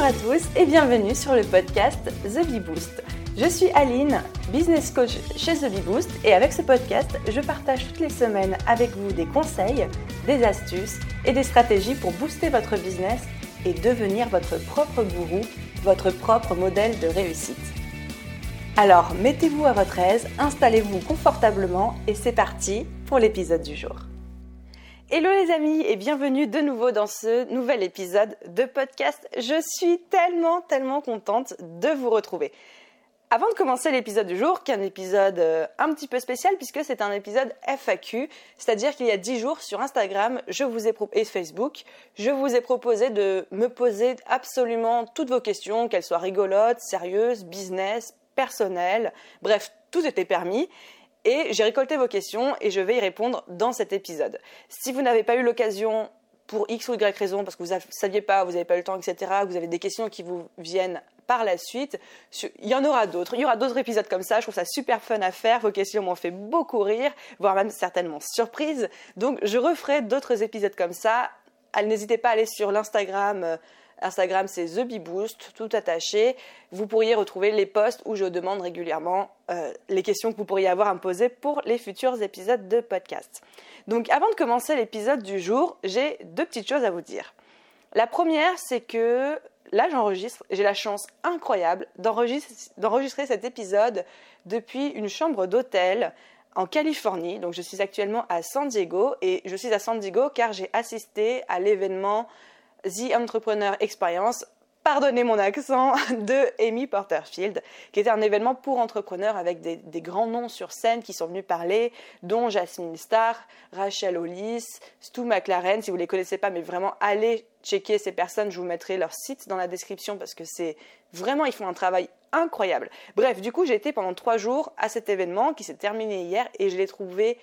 Bonjour à tous et bienvenue sur le podcast The Bee Boost. Je suis Aline, business coach chez The Bee Boost et avec ce podcast, je partage toutes les semaines avec vous des conseils, des astuces et des stratégies pour booster votre business et devenir votre propre gourou, votre propre modèle de réussite. Alors, mettez-vous à votre aise, installez-vous confortablement et c'est parti pour l'épisode du jour. Hello les amis et bienvenue de nouveau dans ce nouvel épisode de podcast. Je suis tellement tellement contente de vous retrouver. Avant de commencer l'épisode du jour, qui un épisode euh, un petit peu spécial puisque c'est un épisode FAQ, c'est-à-dire qu'il y a 10 jours sur Instagram je vous ai et Facebook, je vous ai proposé de me poser absolument toutes vos questions, qu'elles soient rigolotes, sérieuses, business, personnelles, bref, tout était permis. Et j'ai récolté vos questions et je vais y répondre dans cet épisode. Si vous n'avez pas eu l'occasion pour X ou Y raison, parce que vous ne saviez pas, vous n'avez pas eu le temps, etc., vous avez des questions qui vous viennent par la suite, il y en aura d'autres. Il y aura d'autres épisodes comme ça. Je trouve ça super fun à faire. Vos questions m'ont fait beaucoup rire, voire même certainement surprise. Donc, je referai d'autres épisodes comme ça. N'hésitez pas à aller sur l'Instagram euh, Instagram, c'est TheBeBoost, tout attaché. Vous pourriez retrouver les posts où je demande régulièrement euh, les questions que vous pourriez avoir à me poser pour les futurs épisodes de podcast. Donc, avant de commencer l'épisode du jour, j'ai deux petites choses à vous dire. La première, c'est que là, j'enregistre, j'ai la chance incroyable d'enregistrer cet épisode depuis une chambre d'hôtel en Californie. Donc, je suis actuellement à San Diego et je suis à San Diego car j'ai assisté à l'événement The Entrepreneur Experience, pardonnez mon accent, de Amy Porterfield, qui était un événement pour entrepreneurs avec des, grands noms sur scène qui sont venus parler, dont Jasmine Starr, Rachel Hollis, Stu McLaren. Si vous ne les connaissez pas, mais vraiment allez checker ces personnes, je vous mettrai leur site dans la description parce que c'est vraiment, ils font un travail incroyable. Bref, du coup, j'ai été pendant trois jours à cet événement qui s'est terminé hier et je l'ai trouvé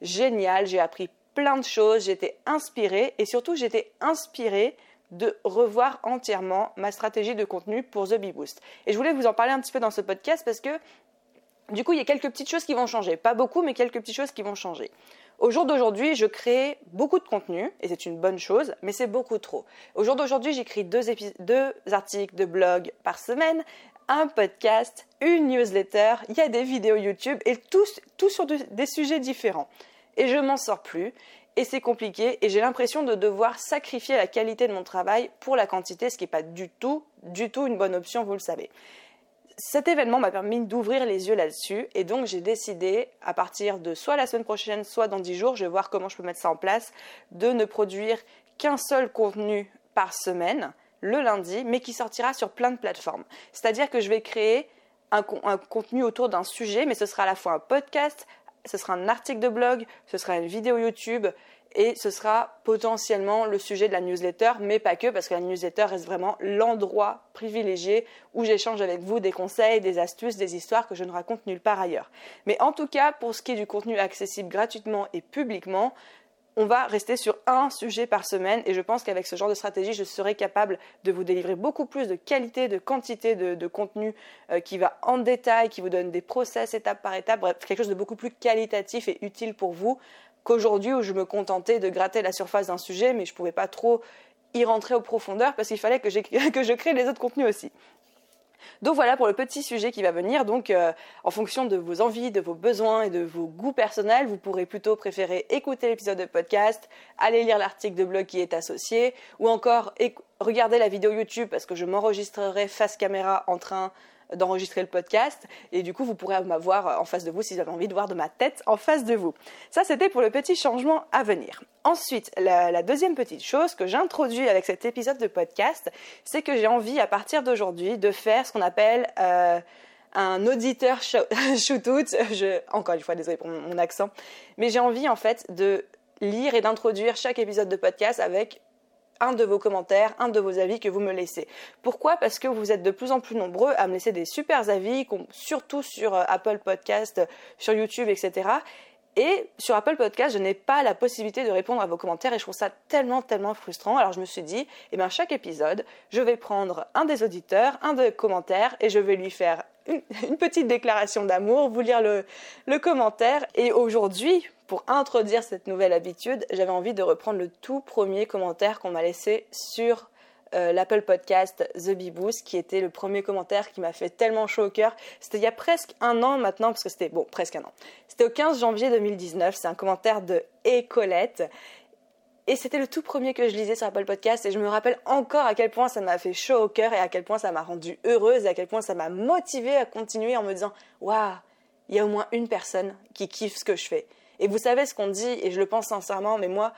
génial. J'ai appris plein de choses, j'étais inspirée et surtout j'étais inspirée de revoir entièrement ma stratégie de contenu pour The Bee Boost. Et je voulais vous en parler un petit peu dans ce podcast parce que du coup, il y a quelques petites choses qui vont changer. Pas beaucoup, mais quelques petites choses qui vont changer. Au jour d'aujourd'hui, je crée beaucoup de contenu, et c'est une bonne chose, mais c'est beaucoup trop. Au jour d'aujourd'hui, j'écris deux, articles de blog par semaine, un podcast, une newsletter, il y a des vidéos YouTube, et tous sur des sujets différents et je m'en sors plus et c'est compliqué et j'ai l'impression de devoir sacrifier la qualité de mon travail pour la quantité, ce qui n'est pas du tout, du tout une bonne option, vous le savez. Cet événement m'a permis d'ouvrir les yeux là-dessus et donc j'ai décidé, à partir de soit la semaine prochaine, soit dans 10 jours, je vais voir comment je peux mettre ça en place, de ne produire qu'un seul contenu par semaine, le lundi, mais qui sortira sur plein de plateformes. C'est-à-dire que je vais créer un, un contenu autour d'un sujet, mais ce sera à la fois un podcast, ce sera un article de blog, ce sera une vidéo YouTube et ce sera potentiellement le sujet de la newsletter, mais pas que, parce que la newsletter reste vraiment l'endroit privilégié où j'échange avec vous des conseils, des astuces, des histoires que je ne raconte nulle part ailleurs. Mais en tout cas, pour ce qui est du contenu accessible gratuitement et publiquement, on va rester sur un sujet par semaine et je pense qu'avec ce genre de stratégie, je serai capable de vous délivrer beaucoup plus de qualité, de quantité de, contenu euh, qui va en détail, qui vous donne des process étape par étape, bref, quelque chose de beaucoup plus qualitatif et utile pour vous qu'aujourd'hui où je me contentais de gratter la surface d'un sujet, mais je ne pouvais pas trop y rentrer aux profondeurs parce qu'il fallait que, que je crée les autres contenus aussi. Donc voilà pour le petit sujet qui va venir. Donc euh, en fonction de vos envies, de vos besoins et de vos goûts personnels, vous pourrez plutôt préférer écouter l'épisode de podcast, aller lire l'article de blog qui est associé, ou encore regarder la vidéo YouTube parce que je m'enregistrerai face caméra en train d'enregistrer le podcast. Et du coup, vous pourrez m'avoir en face de vous si vous avez envie de voir de ma tête en face de vous. Ça, c'était pour le petit changement à venir. Ensuite, la, deuxième petite chose que j'introduis avec cet épisode de podcast, c'est que j'ai envie, à partir d'aujourd'hui, de faire ce qu'on appelle... Euh, un auditeur shootout. Encore une fois, désolé pour mon accent, mais j'ai envie en fait de lire et d'introduire chaque épisode de podcast avec un de vos commentaires, un de vos avis que vous me laissez. Pourquoi? Parce que vous êtes de plus en plus nombreux à me laisser des super avis, surtout sur euh, Apple Podcast, sur YouTube, etc. Et sur Apple Podcast, je n'ai pas la possibilité de répondre à vos commentaires et je trouve ça tellement, tellement frustrant. Alors je me suis dit, eh bien, chaque épisode, je vais prendre un des auditeurs, un des commentaires et je vais lui faire une, petite déclaration d'amour, vous lire le commentaire. Et aujourd'hui, pour introduire cette nouvelle habitude, j'avais envie de reprendre le tout premier commentaire qu'on m'a laissé sur euh, l'Apple Podcast The Bee Boost, qui était le premier commentaire qui m'a fait tellement chaud au cœur. C'était il y a presque un an maintenant, parce que c'était, bon, presque un an. C'était au 15 janvier 2019, c'est un commentaire de Ecolette. Et c'était le tout premier que je lisais sur Apple Podcast et je me rappelle encore à quel point ça m'a fait chaud au cœur et à quel point ça m'a rendue heureuse et à quel point ça m'a motivée à continuer en me disant Waouh, il y a au moins une personne qui kiffe ce que je fais. Et vous savez ce qu'on dit, et je le pense sincèrement, mais moi,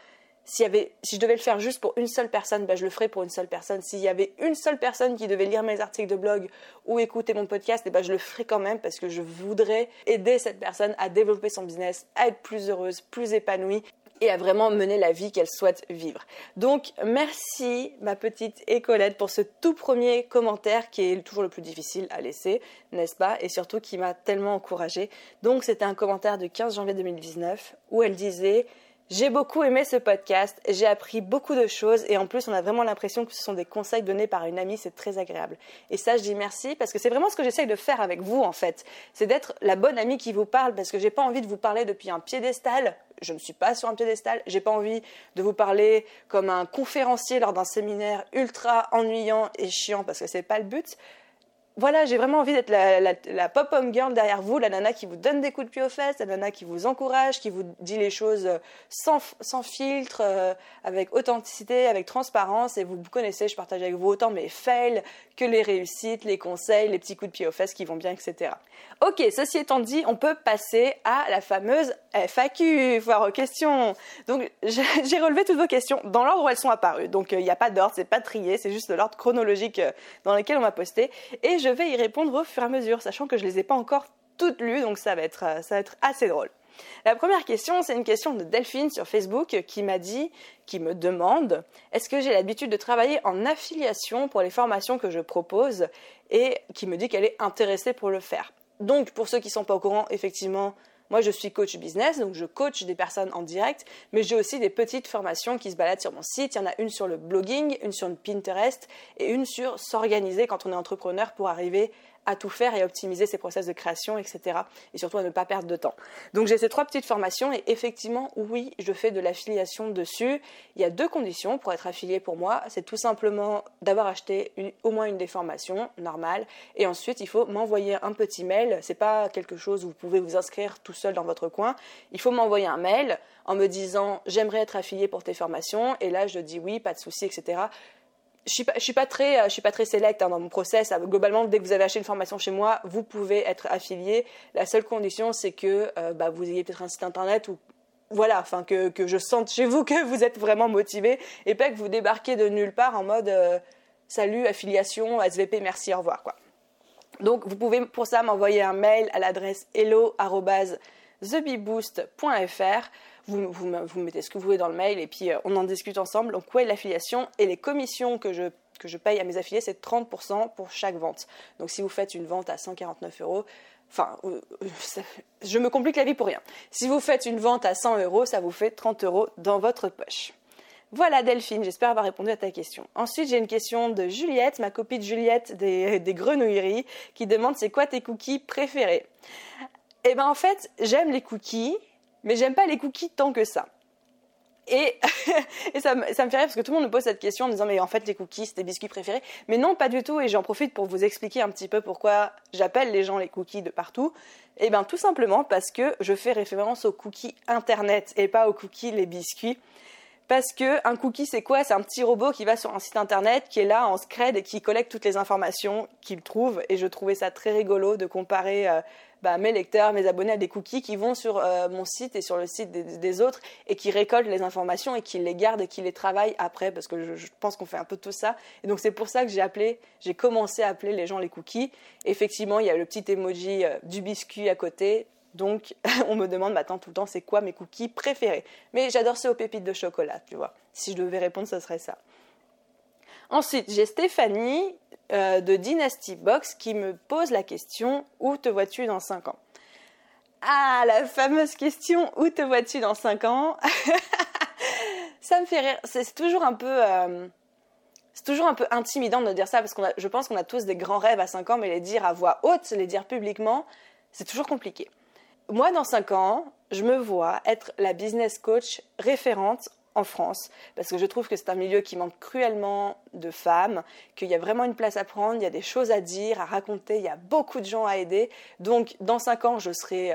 si je devais le faire juste pour une seule personne, ben je le ferais pour une seule personne. S'il y avait une seule personne qui devait lire mes articles de blog ou écouter mon podcast, eh ben je le ferais quand même parce que je voudrais aider cette personne à développer son business, à être plus heureuse, plus épanouie et à vraiment mener la vie qu'elle souhaite vivre. Donc merci ma petite Écolette pour ce tout premier commentaire qui est toujours le plus difficile à laisser, n'est-ce pas? Et surtout qui m'a tellement encouragée. Donc c'était un commentaire de 15 janvier 2019 où elle disait j'ai beaucoup aimé ce podcast, j'ai appris beaucoup de choses et en plus on a vraiment l'impression que ce sont des conseils donnés par une amie, c'est très agréable. Et ça je dis merci parce que c'est vraiment ce que j'essaye de faire avec vous en fait. C'est d'être la bonne amie qui vous parle parce que j'ai pas envie de vous parler depuis un piédestal. Je ne suis pas sur un piédestal, j'ai pas envie de vous parler comme un conférencier lors d'un séminaire ultra ennuyant et chiant parce que c'est pas le but voilà, j'ai vraiment envie d'être la, pop-up girl derrière vous, la nana qui vous donne des coups de pied aux fesses, la nana qui vous encourage, qui vous dit les choses euh, sans, filtre, euh, avec authenticité, avec transparence. Et vous connaissez, je partage avec vous autant mes fails que les réussites, les conseils, les petits coups de pied aux fesses qui vont bien, etc. Ok, ceci étant dit, on peut passer à la fameuse FAQ, foire aux questions. Donc, j'ai relevé toutes vos questions dans l'ordre où elles sont apparues. Donc, euh, il n'y a pas d'ordre, c'est pas trié, c'est juste l'ordre chronologique dans lequel on m'a posté. Vais y répondre au fur et à mesure, sachant que je les ai pas encore toutes lues, donc ça va être, euh, ça va être assez drôle. La première question, c'est une question de Delphine sur Facebook qui m'a dit, qui me demande, est-ce que j'ai l'habitude de travailler en affiliation pour les formations que je propose? et qui me dit qu'elle est intéressée pour le faire. Donc, pour ceux qui ne sont pas au courant, effectivement, moi, je suis coach business, donc je coach des personnes en direct, mais j'ai aussi des petites formations qui se baladent sur mon site. Il y en a une sur le blogging, une sur le Pinterest et une sur s'organiser quand on est entrepreneur pour arriver à tout faire et à optimiser ses process de création, etc. Et surtout à ne pas perdre de temps. Donc j'ai ces trois petites formations et effectivement, oui, je fais de l'affiliation dessus. Il y a deux conditions pour être affilié pour moi. C'est tout simplement d'avoir acheté au moins une des formations normales et ensuite il faut m'envoyer un petit mail. C'est pas quelque chose où vous pouvez vous inscrire tout seul dans votre coin. Il faut m'envoyer un mail en me disant j'aimerais être affilié pour tes formations et là je dis oui, pas de souci, etc je suis suis pas très, je très select hein, dans mon process. Globalement, dès que vous avez acheté une formation chez moi, vous pouvez être affilié. La seule condition, c'est que euh, bah, vous ayez peut-être un site internet ou voilà, enfin que, que je sente chez vous que vous êtes vraiment motivé et pas que vous débarquez de nulle part en mode euh, salut affiliation SVP merci au revoir quoi. Donc vous pouvez pour ça m'envoyer un mail à l'adresse hello@thebeboost.fr vous, vous, mettez ce que vous voulez dans le mail et puis euh, on en discute ensemble. Donc, est l'affiliation Et les commissions que je, que je paye à mes affiliés, c'est 30% pour chaque vente. Donc, si vous faites une vente à 149 euros, enfin, euh, je me complique la vie pour rien. Si vous faites une vente à 100 euros, ça vous fait 30 euros dans votre poche. Voilà Delphine, j'espère avoir répondu à ta question. Ensuite, j'ai une question de Juliette, ma copine Juliette des, des grenouilleries, qui demande c'est quoi tes cookies préférés? Eh bien en fait, j'aime les cookies, mais j'aime pas les cookies tant que ça. Et, ça, me fait rire parce que tout le monde me pose cette question en disant mais en fait les cookies c'est tes biscuits préférés. Mais non pas du tout et j'en profite pour vous expliquer un petit peu pourquoi j'appelle les gens les cookies de partout. Et eh bien tout simplement parce que je fais référence aux cookies internet et pas aux cookies les biscuits. Parce que un cookie c'est quoi? C'est un petit robot qui va sur un site internet qui est là en scred et qui collecte toutes les informations qu'il trouve et je trouvais ça très rigolo de comparer euh, bah, mes lecteurs, mes abonnés à des cookies qui vont sur euh, mon site et sur le site des, autres et qui récoltent les informations et qui les gardent et qui les travaillent après parce que je, pense qu'on fait un peu tout ça. Et donc c'est pour ça que j'ai appelé, j'ai commencé à appeler les gens les cookies. Effectivement, il y a le petit emoji euh, du biscuit à côté. Donc, on me demande maintenant tout le temps c'est quoi mes cookies préférés? Mais j'adore ces aux pépites de chocolat, tu vois. Si je devais répondre, ce serait ça. Ensuite, j'ai Stéphanie euh, de Dynasty Box qui me pose la question Où te vois-tu dans 5 ans? Ah, la fameuse question Où te vois-tu dans 5 ans? Ça me fait rire. C'est toujours un peu. Euh, c'est toujours un peu intimidant de dire ça parce que je pense qu'on a tous des grands rêves à 5 ans, mais les dire à voix haute, les dire publiquement, c'est toujours compliqué. Moi, dans 5 ans, je me vois être la business coach référente en France, parce que je trouve que c'est un milieu qui manque cruellement de femmes, qu'il y a vraiment une place à prendre, il y a des choses à dire, à raconter, il y a beaucoup de gens à aider. Donc, dans cinq ans, je serai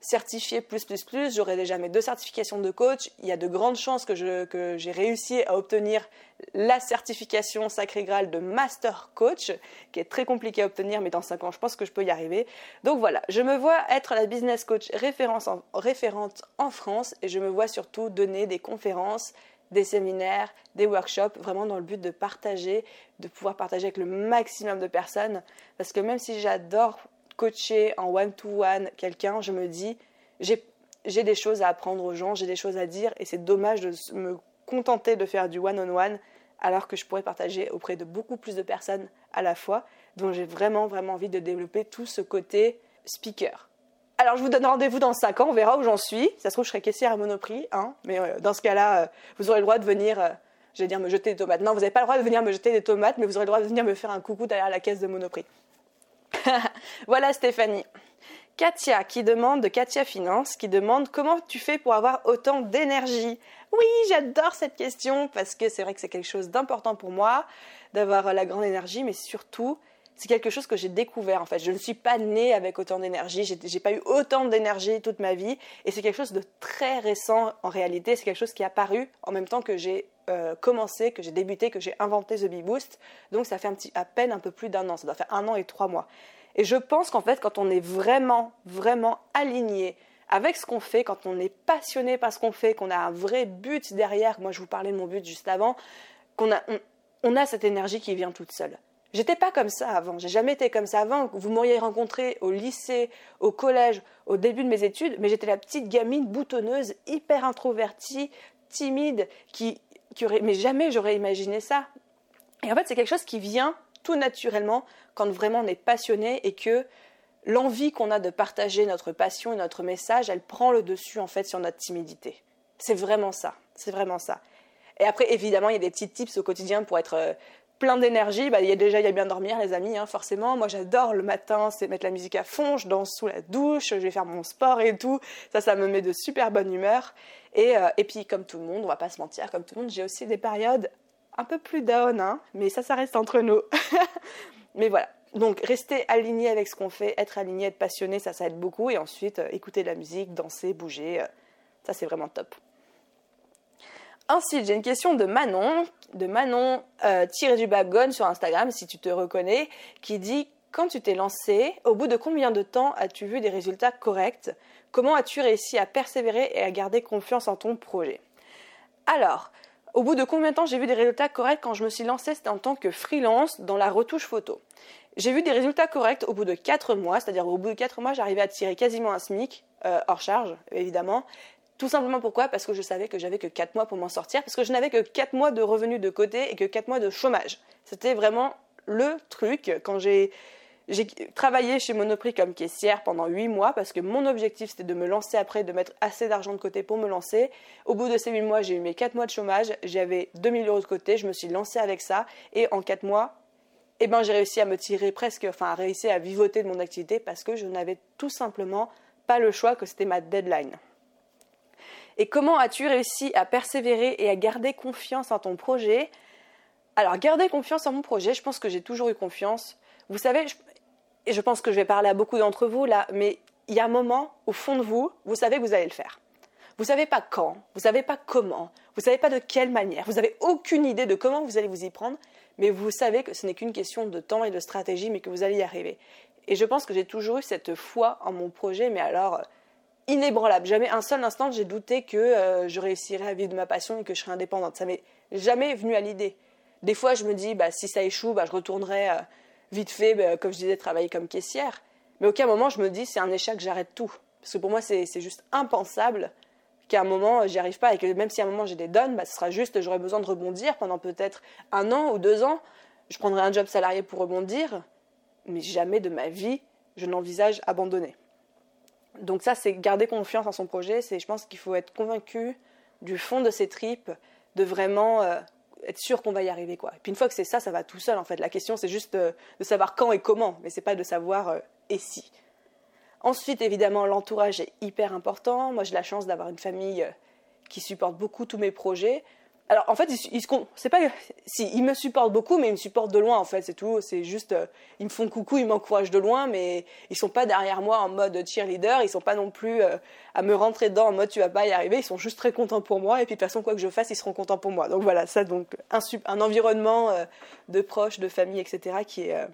certifiée plus, plus, plus, j'aurai déjà mes deux certifications de coach. Il y a de grandes chances que, j'ai réussi à obtenir la certification Sacré Graal de Master Coach, qui est très compliquée à obtenir, mais dans cinq ans, je pense que je peux y arriver. Donc voilà, je me vois être la business coach référente en France et je me vois surtout donner des conférences des séminaires, des workshops, vraiment dans le but de partager, de pouvoir partager avec le maximum de personnes. Parce que même si j'adore coacher en one-to-one quelqu'un, je me dis, j'ai des choses à apprendre aux gens, j'ai des choses à dire, et c'est dommage de me contenter de faire du one-on-one alors que je pourrais partager auprès de beaucoup plus de personnes à la fois. Donc j'ai vraiment, vraiment envie de développer tout ce côté speaker. Alors je vous donne rendez-vous dans 5 ans, on verra où j'en suis. Ça se trouve, je serai caissière à Monoprix, hein, mais euh, dans ce cas-là, euh, vous aurez le droit de venir, euh, dire me jeter des tomates. Non, vous n'avez pas le droit de venir me jeter des tomates, mais vous aurez le droit de venir me faire un coucou derrière la caisse de Monoprix. voilà Stéphanie. Katia qui demande, Katia Finance, qui demande comment tu fais pour avoir autant d'énergie Oui, j'adore cette question parce que c'est vrai que c'est quelque chose d'important pour moi d'avoir la grande énergie, mais surtout c'est quelque chose que j'ai découvert en fait. Je ne suis pas née avec autant d'énergie, j'ai pas eu autant d'énergie toute ma vie, et c'est quelque chose de très récent en réalité. C'est quelque chose qui est apparu en même temps que j'ai euh, commencé, que j'ai débuté, que j'ai inventé The Bee Boost. Donc ça fait un petit, à peine un peu plus d'un an, ça doit faire un an et trois mois. Et je pense qu'en fait, quand on est vraiment, vraiment aligné avec ce qu'on fait, quand on est passionné par ce qu'on fait, qu'on a un vrai but derrière, moi je vous parlais de mon but juste avant, qu'on a, on a cette énergie qui vient toute seule. J'étais pas comme ça avant, j'ai jamais été comme ça avant. Vous m'auriez rencontré au lycée, au collège, au début de mes études, mais j'étais la petite gamine boutonneuse, hyper introvertie, timide, qui, mais jamais j'aurais imaginé ça. Et en fait, c'est quelque chose qui vient tout naturellement quand vraiment on est passionné et que l'envie qu'on a de partager notre passion et notre message, elle prend le dessus en fait sur notre timidité. C'est vraiment ça, c'est vraiment ça. Et après, évidemment, il y a des petits tips au quotidien pour être euh, plein d'énergie, bah, y a déjà il y a bien dormir les amis, hein, forcément. Moi j'adore le matin, c'est mettre la musique à fond, je danse sous la douche, je vais faire mon sport et tout. Ça, ça me met de super bonne humeur. Et, euh, et puis comme tout le monde, on va pas se mentir, comme tout le monde, j'ai aussi des périodes un peu plus down, hein, mais ça, ça reste entre nous. mais voilà. Donc rester aligné avec ce qu'on fait, être aligné, être passionné, ça, ça aide beaucoup. Et ensuite, euh, écouter de la musique, danser, bouger, euh, ça c'est vraiment top. Ensuite, j'ai une question de Manon, de Manon euh, tiré du bagon sur Instagram, si tu te reconnais, qui dit quand tu t'es lancé, au bout de combien de temps as-tu vu des résultats corrects? Comment as-tu réussi à persévérer et à garder confiance en ton projet? Alors, au bout de combien de temps j'ai vu des résultats corrects? Quand je me suis lancée C'était en tant que freelance dans la retouche photo. J'ai vu des résultats corrects au bout de 4 mois, c'est-à-dire au bout de 4 mois, j'arrivais à tirer quasiment un SMIC, euh, hors charge, évidemment, tout simplement pourquoi? Parce que je savais que j'avais que 4 mois pour m'en sortir, parce que je n'avais que 4 mois de revenus de côté et que 4 mois de chômage. C'était vraiment le truc quand j'ai travaillé chez Monoprix comme caissière pendant 8 mois parce que mon objectif c'était de me lancer après, de mettre assez d'argent de côté pour me lancer. Au bout de ces 8 mois, j'ai eu mes 4 mois de chômage, j'avais 2000 euros de côté, je me suis lancée avec ça et en 4 mois, eh ben, j'ai réussi à me tirer presque, enfin à réussir à vivoter de mon activité parce que je n'avais tout simplement pas le choix, que c'était ma deadline. Et comment as-tu réussi à persévérer et à garder confiance en ton projet? Alors, garder confiance en mon projet, je pense que j'ai toujours eu confiance. Vous savez, et je pense que je vais parler à beaucoup d'entre vous là, mais il y a un moment, au fond de vous, vous savez que vous allez le faire. Vous ne savez pas quand, vous savez pas comment, vous ne savez pas de quelle manière, vous n'avez aucune idée de comment vous allez vous y prendre, mais vous savez que ce n'est qu'une question de temps et de stratégie, mais que vous allez y arriver. Et je pense que j'ai toujours eu cette foi en mon projet, mais alors inébranlable. Jamais un seul instant j'ai douté que euh, je réussirais à vivre de ma passion et que je serais indépendante. Ça m'est jamais venu à l'idée. Des fois, je me dis, bah, si ça échoue, bah, je retournerai euh, vite fait, bah, comme je disais, travailler comme caissière. Mais aucun moment, je me dis, c'est un échec, j'arrête tout. Parce que pour moi, c'est juste impensable qu'à un moment, j'y arrive pas et que même si à un moment j'ai des donnes, bah, ce sera juste, j'aurai besoin de rebondir pendant peut-être un an ou deux ans. Je prendrai un job salarié pour rebondir, mais jamais de ma vie, je n'envisage abandonner. Donc ça, c'est garder confiance en son projet. C'est, je pense qu'il faut être convaincu du fond de ses tripes, de vraiment euh, être sûr qu'on va y arriver, quoi. Et puis une fois que c'est ça, ça va tout seul, en fait. La question, c'est juste euh, de savoir quand et comment, mais c'est pas de savoir euh, et si. Ensuite, évidemment, l'entourage est hyper important. Moi, j'ai la chance d'avoir une famille qui supporte beaucoup tous mes projets. Alors en fait, ils, me supportent beaucoup, mais ils me supportent de loin en fait, c'est tout. C'est juste, euh, ils me font coucou, ils m'encouragent de loin, mais ils sont pas derrière moi en mode cheerleader. Ils sont pas non plus euh, à me rentrer dedans en mode tu vas pas y arriver. Ils sont juste très contents pour moi et puis de toute façon quoi que je fasse, ils seront contents pour moi. Donc voilà, ça donc un, un environnement euh, de proches, de famille, etc. qui est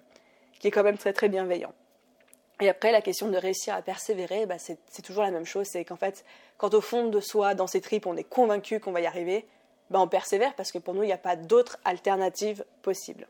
qui est quand même très très bienveillant. Et après, la question de réussir à persévérer, bah, c'est toujours la même chose. C'est qu'en fait, quand au fond de soi, dans ses tripes, on est convaincu qu'on va y arriver, bah, on persévère parce que pour nous, il n'y a pas d'autre alternative possible.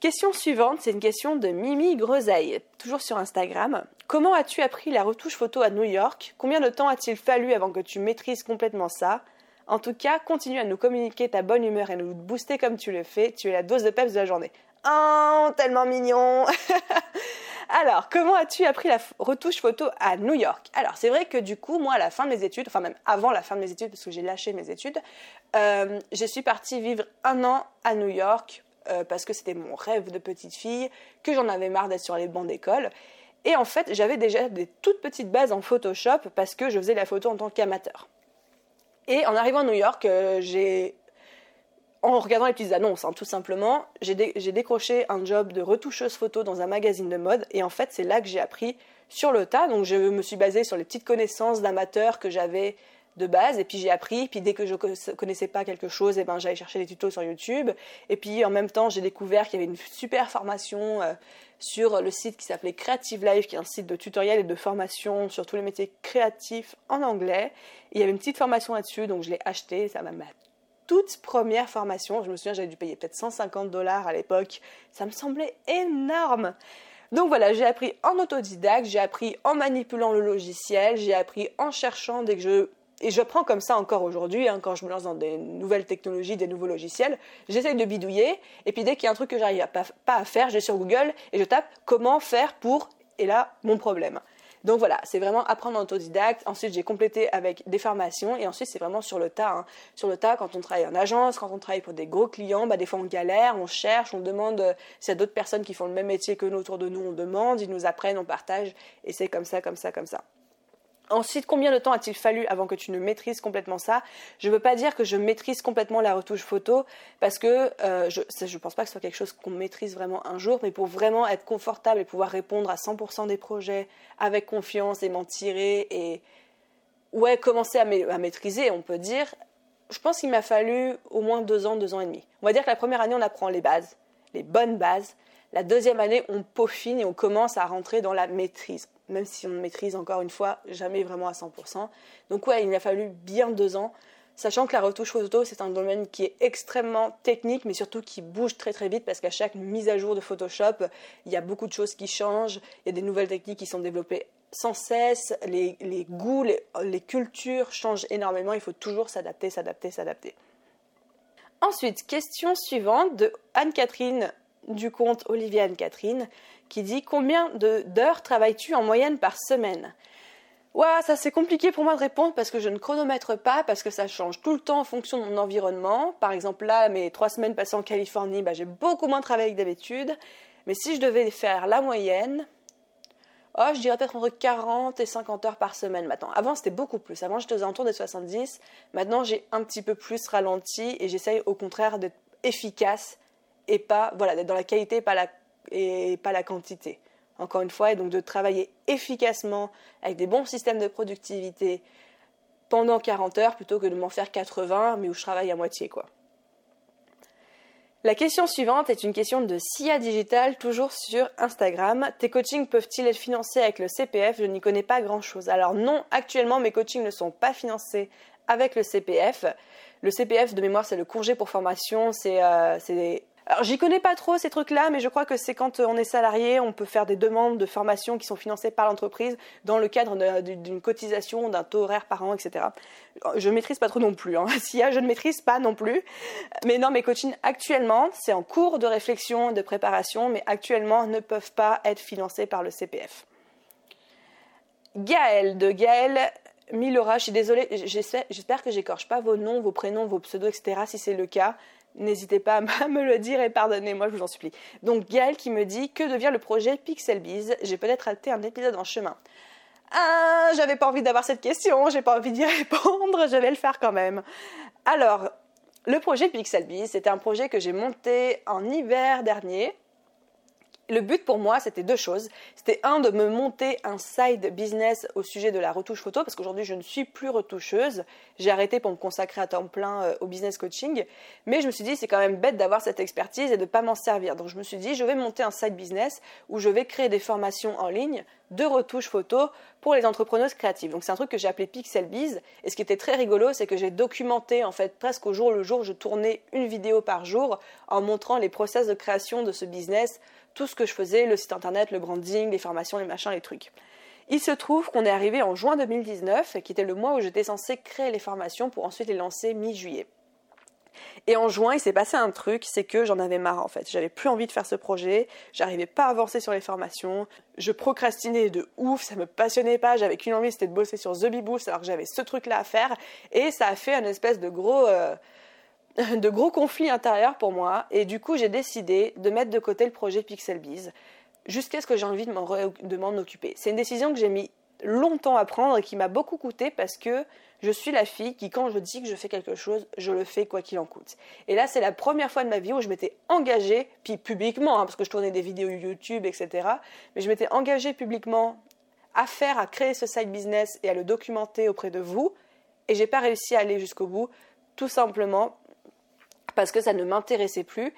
Question suivante, c'est une question de Mimi Gresaille, toujours sur Instagram. Comment as-tu appris la retouche photo à New York? Combien de temps a-t-il fallu avant que tu maîtrises complètement ça? En tout cas, continue à nous communiquer ta bonne humeur et nous booster comme tu le fais. Tu es la dose de peps de la journée. Oh, tellement mignon Alors, comment as-tu appris la retouche photo à New York? Alors, c'est vrai que du coup, moi, à la fin de mes études, enfin même avant la fin de mes études, parce que j'ai lâché mes études, euh, je suis partie vivre un an à New York euh, parce que c'était mon rêve de petite fille, que j'en avais marre d'être sur les bancs d'école. Et en fait, j'avais déjà des toutes petites bases en Photoshop parce que je faisais la photo en tant qu'amateur. Et en arrivant à New York, euh, j'ai en regardant les petites annonces, hein, tout simplement, j'ai décroché un job de retoucheuse photo dans un magazine de mode et en fait c'est là que j'ai appris sur le tas. Donc je me suis basée sur les petites connaissances d'amateur que j'avais de base et puis j'ai appris. Puis dès que je connaissais pas quelque chose, eh ben j'allais chercher des tutos sur YouTube. Et puis en même temps j'ai découvert qu'il y avait une super formation euh, sur le site qui s'appelait Creative Life, qui est un site de tutoriel et de formation sur tous les métiers créatifs en anglais. il y avait une petite formation là-dessus, donc je l'ai acheté. Ça m'a toute première formation. Je me souviens, j'avais dû payer peut-être 150 dollars à l'époque. Ça me semblait énorme. Donc voilà, j'ai appris en autodidacte, j'ai appris en manipulant le logiciel, j'ai appris en cherchant dès que je... Et je prends comme ça encore aujourd'hui, hein, quand je me lance dans des nouvelles technologies, des nouveaux logiciels, j'essaye de bidouiller, et puis dès qu'il y a un truc que j'arrive pas, pas à faire, je vais sur Google et je tape comment faire pour, et là, mon problème. Donc voilà, c'est vraiment apprendre en autodidacte. Ensuite, j'ai complété avec des formations et ensuite, c'est vraiment sur le tas. Hein. Sur le tas, quand on travaille en agence, quand on travaille pour des gros clients, bah, des fois on galère, on cherche, on demande euh, s'il y a d'autres personnes qui font le même métier que nous autour de nous, on demande, ils nous apprennent, on partage et c'est comme ça, comme ça, comme ça. Ensuite, combien de temps a-t-il fallu avant que tu ne maîtrises complètement ça? Je ne veux pas dire que je maîtrise complètement la retouche photo parce que euh, je ne pense pas que ce soit quelque chose qu'on maîtrise vraiment un jour, mais pour vraiment être confortable et pouvoir répondre à 100% des projets avec confiance et m'en tirer et ouais, commencer à, à maîtriser, on peut dire, je pense qu'il m'a fallu au moins deux ans, deux ans et demi. On va dire que la première année, on apprend les bases, les bonnes bases. La deuxième année, on peaufine et on commence à rentrer dans la maîtrise même si on ne maîtrise encore une fois jamais vraiment à 100%. Donc ouais, il a fallu bien deux ans, sachant que la retouche photo, c'est un domaine qui est extrêmement technique, mais surtout qui bouge très très vite, parce qu'à chaque mise à jour de Photoshop, il y a beaucoup de choses qui changent, il y a des nouvelles techniques qui sont développées sans cesse, les, goûts, les, les cultures changent énormément, il faut toujours s'adapter, s'adapter, s'adapter. Ensuite, question suivante de Anne-Catherine du compte Olivier Anne-Catherine qui dit combien d'heures travailles-tu en moyenne par semaine? Ouais, ça c'est compliqué pour moi de répondre parce que je ne chronomètre pas, parce que ça change tout le temps en fonction de mon environnement. Par exemple, là, mes trois semaines passées en Californie, bah, j'ai beaucoup moins travaillé que d'habitude. Mais si je devais faire la moyenne, oh, je dirais peut-être entre 40 et 50 heures par semaine maintenant. Avant, c'était beaucoup plus. Avant, j'étais aux alentours des 70. Maintenant, j'ai un petit peu plus ralenti et j'essaye au contraire d'être efficace et pas, voilà, d'être dans la qualité, pas la et pas la quantité. Encore une fois, et donc de travailler efficacement avec des bons systèmes de productivité pendant 40 heures plutôt que de m'en faire 80, mais où je travaille à moitié, quoi. La question suivante est une question de SIA Digital, toujours sur Instagram. Tes coachings peuvent-ils être financés avec le CPF Je n'y connais pas grand-chose. Alors non, actuellement, mes coachings ne sont pas financés avec le CPF. Le CPF, de mémoire, c'est le congé pour formation. C'est euh, alors j'y connais pas trop ces trucs-là, mais je crois que c'est quand euh, on est salarié, on peut faire des demandes de formation qui sont financées par l'entreprise dans le cadre d'une cotisation, d'un taux horaire par an, etc. Je maîtrise pas trop non plus. Hein. A, je ne maîtrise pas non plus. Mais non, mes coachings actuellement, c'est en cours de réflexion, de préparation, mais actuellement ne peuvent pas être financés par le CPF. Gaël de Gaël Milora, je suis désolée, j'espère que j'écorche pas vos noms, vos prénoms, vos pseudos, etc. Si c'est le cas, N'hésitez pas à me le dire et pardonnez-moi, je vous en supplie. Donc Gaël qui me dit que devient le projet Pixelbiz? J'ai peut-être raté un épisode en chemin. Ah, j'avais pas envie d'avoir cette question, j'ai pas envie d'y répondre, je vais le faire quand même. Alors, le projet Pixelbee, c'était un projet que j'ai monté en hiver dernier le but pour moi, c'était deux choses. C'était un, de me monter un side business au sujet de la retouche photo, parce qu'aujourd'hui, je ne suis plus retoucheuse. J'ai arrêté pour me consacrer à temps plein euh, au business coaching. Mais je me suis dit, c'est quand même bête d'avoir cette expertise et de ne pas m'en servir. Donc, je me suis dit, je vais monter un side business où je vais créer des formations en ligne de retouche photo pour les entrepreneuses créatives. Donc c'est un truc que j'ai appelé Pixelbiz et ce qui était très rigolo, c'est que j'ai documenté en fait presque au jour le jour, je tournais une vidéo par jour en montrant les process de création de ce business, tout ce que je faisais, le site internet, le branding, les formations, les machins, les trucs. Il se trouve qu'on est arrivé en juin 2019, qui était le mois où j'étais censée créer les formations pour ensuite les lancer mi-juillet. Et en juin, il s'est passé un truc, c'est que j'en avais marre en fait. J'avais plus envie de faire ce projet, j'arrivais pas à avancer sur les formations, je procrastinais de ouf, ça me passionnait pas, j'avais qu'une envie, c'était de bosser sur The Beboost alors que j'avais ce truc-là à faire, et ça a fait un espèce de gros, euh, de gros conflit intérieur pour moi. Et du coup, j'ai décidé de mettre de côté le projet Pixelbiz jusqu'à ce que j'ai envie de m'en occuper. C'est une décision que j'ai mis longtemps à prendre et qui m'a beaucoup coûté parce que je suis la fille qui, quand je dis que je fais quelque chose, je le fais quoi qu'il en coûte. Et là, c'est la première fois de ma vie où je m'étais engagée, puis publiquement, hein, parce que je tournais des vidéos YouTube, etc. Mais je m'étais engagée publiquement à faire, à créer ce side business et à le documenter auprès de vous. Et j'ai pas réussi à aller jusqu'au bout, tout simplement parce que ça ne m'intéressait plus.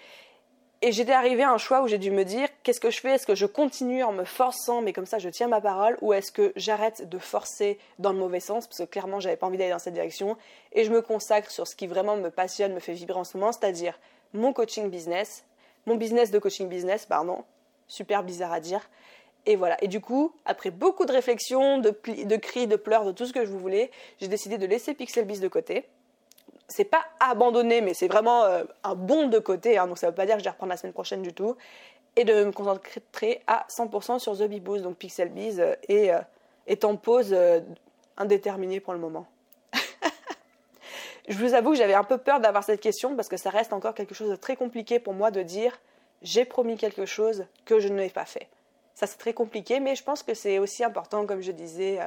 Et j'étais arrivée à un choix où j'ai dû me dire qu'est-ce que je fais? Est-ce que je continue en me forçant, mais comme ça je tiens ma parole, ou est-ce que j'arrête de forcer dans le mauvais sens? Parce que clairement j'avais pas envie d'aller dans cette direction, et je me consacre sur ce qui vraiment me passionne, me fait vibrer en ce moment, c'est-à-dire mon coaching business, mon business de coaching business, pardon, super bizarre à dire. Et voilà. Et du coup, après beaucoup de réflexions, de, de cris, de pleurs, de tout ce que je vous voulais, j'ai décidé de laisser Pixelbiz de côté c'est pas abandonné, mais c'est vraiment euh, un bon de côté. Hein, donc ça veut pas dire que je vais reprendre la semaine prochaine du tout. Et de me concentrer à 100% sur The Bee Boost, donc Pixelbiz, euh, et euh, est en pause indéterminée pour le moment. je vous avoue que j'avais un peu peur d'avoir cette question parce que ça reste encore quelque chose de très compliqué pour moi de dire j'ai promis quelque chose que je n'ai pas fait. Ça c'est très compliqué, mais je pense que c'est aussi important, comme je disais,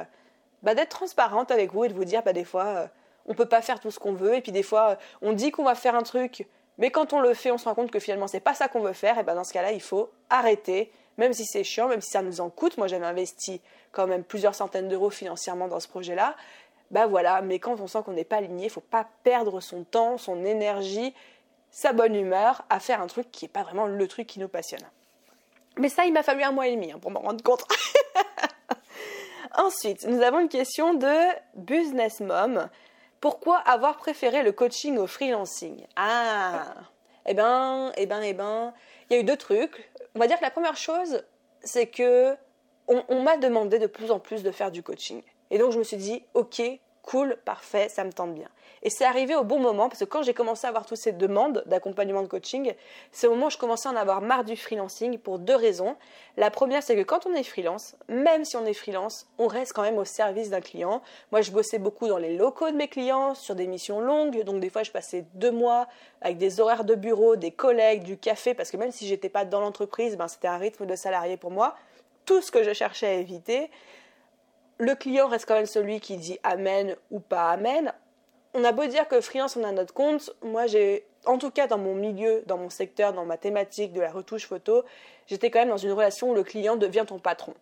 bah, d'être transparente avec vous et de vous dire bah, des fois on peut pas faire tout ce qu'on veut. Et puis des fois, on dit qu'on va faire un truc, mais quand on le fait, on se rend compte que finalement c'est pas ça qu'on veut faire. Et ben dans ce cas-là, il faut arrêter, même si c'est chiant, même si ça nous en coûte. Moi, j'avais investi quand même plusieurs centaines d'euros financièrement dans ce projet-là. Bah voilà, mais quand on sent qu'on n'est pas aligné, il faut pas perdre son temps, son énergie, sa bonne humeur à faire un truc qui n'est pas vraiment le truc qui nous passionne. Mais ça, il m'a fallu un mois et demi hein, pour m'en rendre compte. Ensuite, nous avons une question de Business Mom pourquoi avoir préféré le coaching au freelancing? Ah Eh ben, eh ben, eh ben, il y a eu deux trucs. On va dire que la première chose, c'est que on m'a demandé de plus en plus de faire du coaching. Et donc je me suis dit, ok, cool, parfait, ça me tente bien. Et c'est arrivé au bon moment parce que quand j'ai commencé à avoir toutes ces demandes d'accompagnement de coaching, c'est au moment où je commençais à en avoir marre du freelancing pour deux raisons. La première, c'est que quand on est freelance, même si on est freelance, on reste quand même au service d'un client. Moi, je bossais beaucoup dans les locaux de mes clients sur des missions longues, donc des fois, je passais deux mois avec des horaires de bureau, des collègues, du café, parce que même si j'étais pas dans l'entreprise, ben, c'était un rythme de salarié pour moi. Tout ce que je cherchais à éviter le client reste quand même celui qui dit amen ou pas amen. On a beau dire que freelance, on a notre compte. Moi, j'ai, en tout cas dans mon milieu, dans mon secteur, dans ma thématique de la retouche photo, j'étais quand même dans une relation où le client devient ton patron.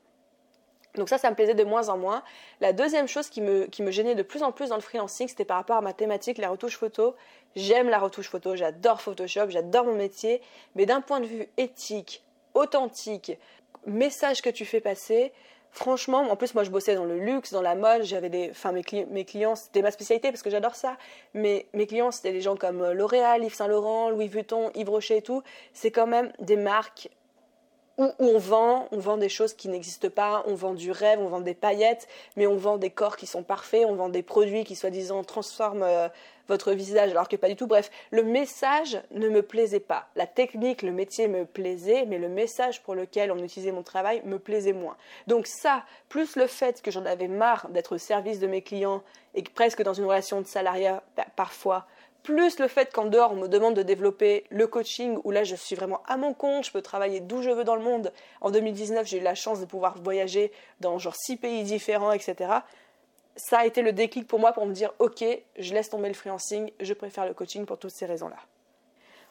Donc ça, ça me plaisait de moins en moins. La deuxième chose qui me, qui me gênait de plus en plus dans le freelancing, c'était par rapport à ma thématique, la retouche photo. J'aime la retouche photo, j'adore Photoshop, j'adore mon métier, mais d'un point de vue éthique, authentique, message que tu fais passer, franchement, en plus, moi, je bossais dans le luxe, dans la mode. J'avais des, enfin, mes, mes clients, c'était ma spécialité parce que j'adore ça. Mais mes clients, c'était des gens comme euh, L'Oréal, Yves Saint Laurent, Louis Vuitton, Yves Rocher et tout. C'est quand même des marques où, on vend, on vend des choses qui n'existent pas, on vend du rêve, on vend des paillettes, mais on vend des corps qui sont parfaits, on vend des produits qui soi-disant transforment euh, votre visage, alors que pas du tout. Bref, le message ne me plaisait pas. La technique, le métier me plaisait, mais le message pour lequel on utilisait mon travail me plaisait moins. Donc ça, plus le fait que j'en avais marre d'être au service de mes clients et que presque dans une relation de salariat parfois plus le fait qu'en dehors, on me demande de développer le coaching, où là, je suis vraiment à mon compte, je peux travailler d'où je veux dans le monde. En 2019, j'ai eu la chance de pouvoir voyager dans genre six pays différents, etc. Ça a été le déclic pour moi pour me dire, ok, je laisse tomber le freelancing, je préfère le coaching pour toutes ces raisons-là.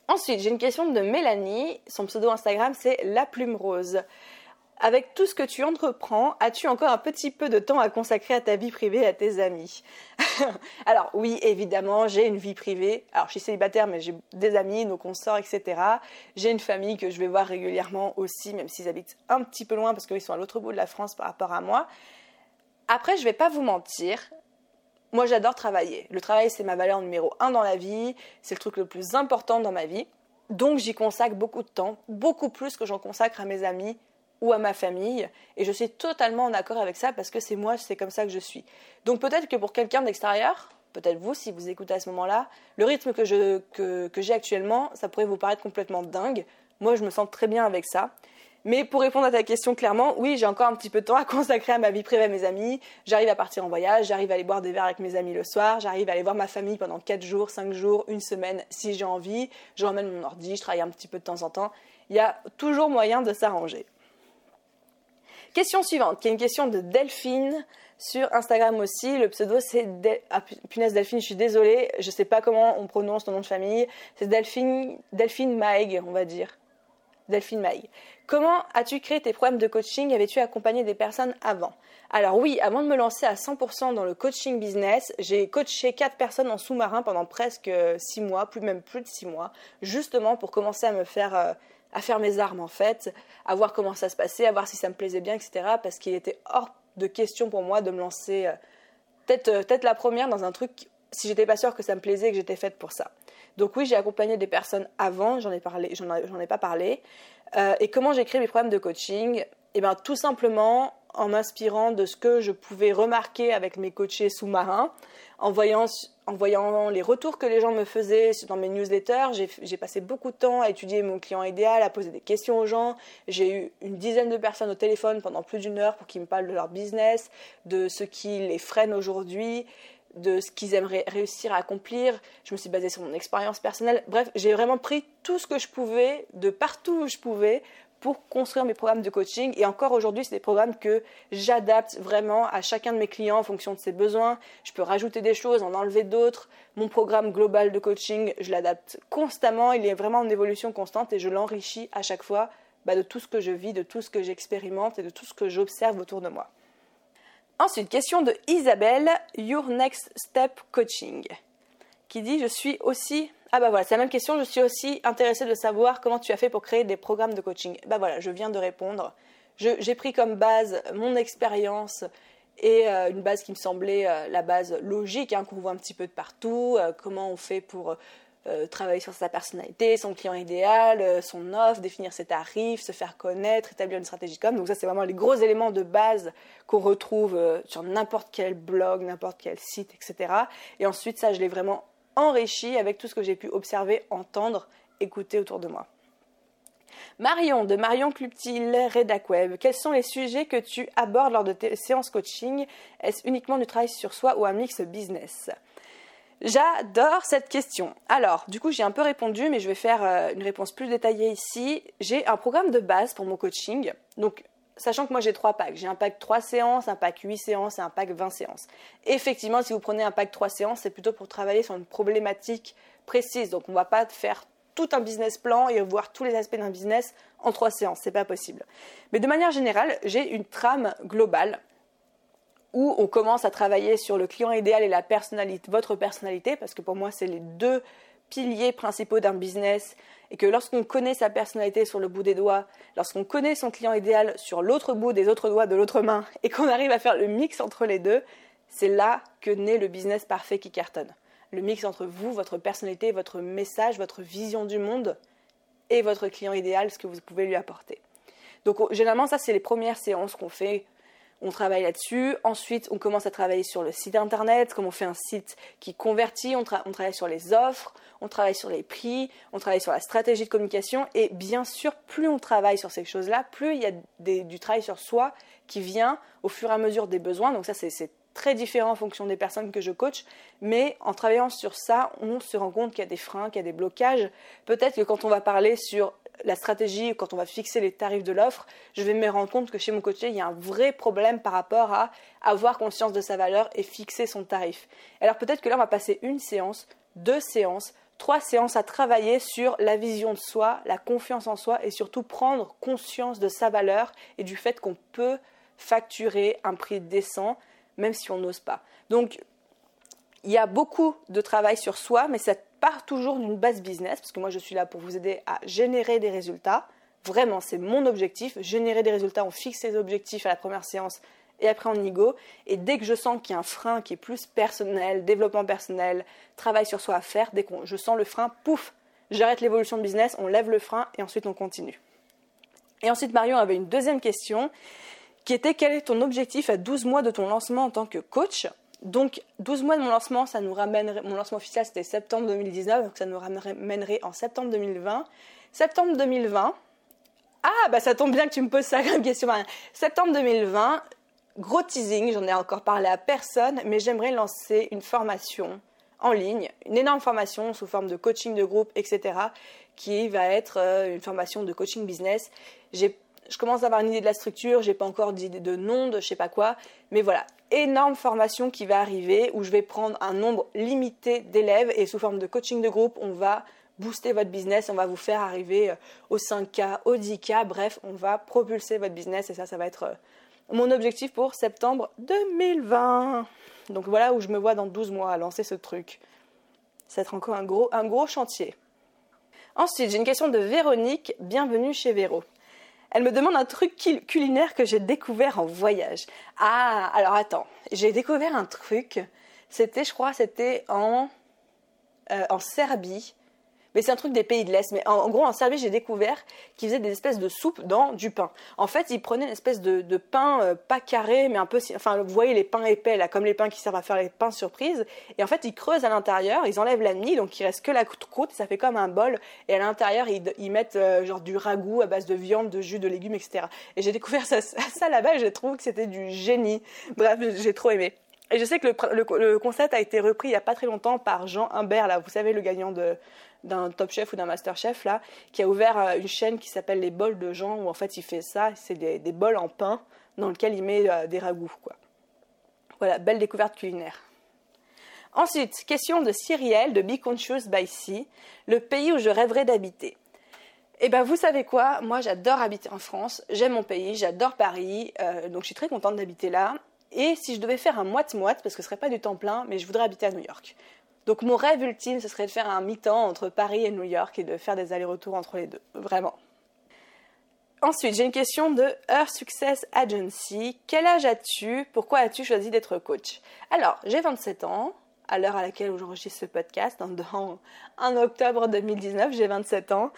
Ensuite, j'ai une question de Mélanie. Son pseudo Instagram, c'est La Plume Rose. Avec tout ce que tu entreprends, as-tu encore un petit peu de temps à consacrer à ta vie privée à tes amis Alors oui, évidemment, j'ai une vie privée. Alors je suis célibataire, mais j'ai des amis, nos consorts, etc. J'ai une famille que je vais voir régulièrement aussi, même s'ils habitent un petit peu loin parce qu'ils sont à l'autre bout de la France par rapport à moi. Après, je vais pas vous mentir, moi j'adore travailler. Le travail c'est ma valeur numéro un dans la vie, c'est le truc le plus important dans ma vie. Donc j'y consacre beaucoup de temps, beaucoup plus que j'en consacre à mes amis ou à ma famille. Et je suis totalement en accord avec ça parce que c'est moi, c'est comme ça que je suis. Donc peut-être que pour quelqu'un d'extérieur, peut-être vous si vous écoutez à ce moment-là, le rythme que, j'ai actuellement, ça pourrait vous paraître complètement dingue. Moi je me sens très bien avec ça. Mais pour répondre à ta question clairement, oui, j'ai encore un petit peu de temps à consacrer à ma vie privée, à mes amis. J'arrive à partir en voyage, j'arrive à aller boire des verres avec mes amis le soir, j'arrive à aller voir ma famille pendant 4 jours, 5 jours, une semaine si j'ai envie. Je ramène mon ordi, je travaille un petit peu de temps en temps. Il y a toujours moyen de s'arranger. Question suivante, qui est une question de Delphine sur Instagram aussi. Le pseudo c'est ah, punaise Delphine, je suis désolée, je sais pas comment on prononce ton nom de famille. C'est Delphine Delphine Maig, on va dire. Delphine Maig. Comment as-tu créé tes programmes de coaching? Avais-tu accompagné des personnes avant? Alors oui, avant de me lancer à 100% dans le coaching business, j'ai coaché 4 personnes en sous-marin pendant presque 6 mois, plus même plus de 6 mois, justement pour commencer à me faire euh, à faire mes armes en fait, à voir comment ça se passait, à voir si ça me plaisait bien, etc. Parce qu'il était hors de question pour moi de me lancer euh, peut-être euh, peut la première dans un truc si j'étais pas sûre que ça me plaisait et que j'étais faite pour ça. Donc oui, j'ai accompagné des personnes avant, j'en ai parlé, j'en ai pas parlé. Euh, et comment j'ai mes programmes de coaching? Eh bien, tout simplement en m'inspirant de ce que je pouvais remarquer avec mes coachés sous-marins, en voyant, en voyant les retours que les gens me faisaient dans mes newsletters. J'ai passé beaucoup de temps à étudier mon client idéal, à poser des questions aux gens. J'ai eu une dizaine de personnes au téléphone pendant plus d'une heure pour qu'ils me parlent de leur business, de ce qui les freine aujourd'hui de ce qu'ils aimeraient réussir à accomplir. Je me suis basée sur mon expérience personnelle. Bref, j'ai vraiment pris tout ce que je pouvais, de partout où je pouvais, pour construire mes programmes de coaching. Et encore aujourd'hui, c'est des programmes que j'adapte vraiment à chacun de mes clients en fonction de ses besoins. Je peux rajouter des choses, en enlever d'autres. Mon programme global de coaching, je l'adapte constamment. Il est vraiment en évolution constante et je l'enrichis à chaque fois bah, de tout ce que je vis, de tout ce que j'expérimente et de tout ce que j'observe autour de moi. Ensuite, question de Isabelle, Your Next Step Coaching, qui dit Je suis aussi. Ah bah voilà, c'est la même question. Je suis aussi intéressée de savoir comment tu as fait pour créer des programmes de coaching. Bah voilà, je viens de répondre. J'ai pris comme base mon expérience et euh, une base qui me semblait euh, la base logique, hein, qu'on voit un petit peu de partout. Euh, comment on fait pour travailler sur sa personnalité, son client idéal, son offre, définir ses tarifs, se faire connaître, établir une stratégie de com. Donc ça, c'est vraiment les gros éléments de base qu'on retrouve sur n'importe quel blog, n'importe quel site, etc. Et ensuite, ça, je l'ai vraiment enrichi avec tout ce que j'ai pu observer, entendre, écouter autour de moi. Marion, de Marion Cluptil, Redac Web, quels sont les sujets que tu abordes lors de tes séances coaching? Est-ce uniquement du travail sur soi ou un mix business? J'adore cette question. Alors, du coup, j'ai un peu répondu, mais je vais faire euh, une réponse plus détaillée ici. J'ai un programme de base pour mon coaching. Donc, sachant que moi j'ai trois packs. J'ai un pack 3 séances, un pack 8 séances et un pack 20 séances. Effectivement, si vous prenez un pack 3 séances, c'est plutôt pour travailler sur une problématique précise. Donc, on ne va pas faire tout un business plan et voir tous les aspects d'un business en trois séances. C'est pas possible. Mais de manière générale, j'ai une trame globale où on commence à travailler sur le client idéal et la personnalité, votre personnalité, parce que pour moi, c'est les deux piliers principaux d'un business, et que lorsqu'on connaît sa personnalité sur le bout des doigts, lorsqu'on connaît son client idéal sur l'autre bout des autres doigts de l'autre main, et qu'on arrive à faire le mix entre les deux, c'est là que naît le business parfait qui cartonne. Le mix entre vous, votre personnalité, votre message, votre vision du monde, et votre client idéal, ce que vous pouvez lui apporter. Donc généralement, ça, c'est les premières séances qu'on fait on travaille là-dessus. Ensuite, on commence à travailler sur le site internet, comme on fait un site qui convertit, on, travaille sur les offres, on travaille sur les prix, on travaille sur la stratégie de communication. Et bien sûr, plus on travaille sur ces choses-là, plus il y a du travail sur soi qui vient au fur et à mesure des besoins. Donc ça, c'est très différent en fonction des personnes que je coach, mais en travaillant sur ça, on se rend compte qu'il y a des freins, qu'il y a des blocages. Peut-être que quand on va parler sur la stratégie, quand on va fixer les tarifs de l'offre, je vais me rendre compte que chez mon coaché, il y a un vrai problème par rapport à avoir conscience de sa valeur et fixer son tarif. Alors peut-être que là, on va passer une séance, deux séances, trois séances à travailler sur la vision de soi, la confiance en soi et surtout prendre conscience de sa valeur et du fait qu'on peut facturer un prix décent même si on n'ose pas. Donc il y a beaucoup de travail sur soi, mais ça part toujours d'une base business, parce que moi je suis là pour vous aider à générer des résultats. Vraiment, c'est mon objectif, générer des résultats. On fixe ses objectifs à la première séance et après on y go. Et dès que je sens qu'il y a un frein qui est plus personnel, développement personnel, travail sur soi à faire, dès que je sens le frein, pouf, j'arrête l'évolution de business, on lève le frein et ensuite on continue. Et ensuite Marion avait une deuxième question qui était quel est ton objectif à 12 mois de ton lancement en tant que coach? Donc 12 mois de mon lancement, ça nous ramènerait, mon lancement officiel c'était septembre 2019, donc ça nous ramènerait en septembre 2020. Septembre 2020, ah bah ça tombe bien que tu me poses ça comme question. Septembre 2020, gros teasing, j'en ai encore parlé à personne, mais j'aimerais lancer une formation en ligne, une énorme formation sous forme de coaching de groupe, etc., qui va être euh, une formation de coaching business. Je commence à avoir une idée de la structure, j'ai pas encore d'idée de nom, de je sais pas quoi, mais voilà, énorme formation qui va arriver où je vais prendre un nombre limité d'élèves et sous forme de coaching de groupe, on va booster votre business, on va vous faire arriver euh, au 5K, au 10K, bref, on va propulser votre business et ça, ça va être euh, mon objectif pour septembre 2020. Donc voilà où je me vois dans 12 mois à lancer ce truc. Ça va être encore un gros, un gros chantier. Ensuite, j'ai une question de Véronique. Bienvenue chez Véro. Elle me demande un truc culinaire que j'ai découvert en voyage. Ah, alors attends, j'ai découvert un truc. C'était, je crois, c'était en, euh, en Serbie. Mais c'est un truc des pays de l'Est. Mais en, gros, en Serbie, j'ai découvert qu'ils faisaient des espèces de soupes dans du pain. En fait, ils prenaient une espèce de, pain euh, pas carré, mais un peu. Enfin, vous voyez les pains épais, là, comme les pains qui servent à faire les pains surprises. Et en fait, ils creusent à l'intérieur, ils enlèvent la mie, donc il reste que la croûte, ça fait comme un bol. Et à l'intérieur, ils, mettent euh, genre du ragoût à base de viande, de jus, de légumes, etc. Et j'ai découvert ça, là-bas et j'ai trouvé que c'était du génie. Bref, j'ai trop aimé. Et je sais que le, concept a été repris il n'y a pas très longtemps par Jean Humbert, là, vous savez, le gagnant d'un Top Chef ou d'un Master Chef, là, qui a ouvert euh, une chaîne qui s'appelle Les Bols de Jean, où en fait il fait ça, c'est des, bols en pain dans lesquels il met euh, des ragoûts, quoi. Voilà, belle découverte culinaire. Ensuite, question de Cyrielle de Be Conscious by Sea, le pays où je rêverais d'habiter. Eh ben, vous savez quoi? Moi, j'adore habiter en France. J'aime mon pays. J'adore Paris. Euh, donc, je suis très contente d'habiter là. Et si je devais faire un moite-moite, parce que ce serait pas du temps plein, mais je voudrais habiter à New York. Donc mon rêve ultime, ce serait de faire un mi-temps entre Paris et New York et de faire des allers-retours entre les deux. Vraiment. Ensuite, j'ai une question de Her Success Agency. Quel âge as-tu? Pourquoi as-tu choisi d'être coach? Alors, j'ai 27 ans. À l'heure à laquelle j'enregistre ce podcast, en, en octobre 2019, j'ai 27 ans.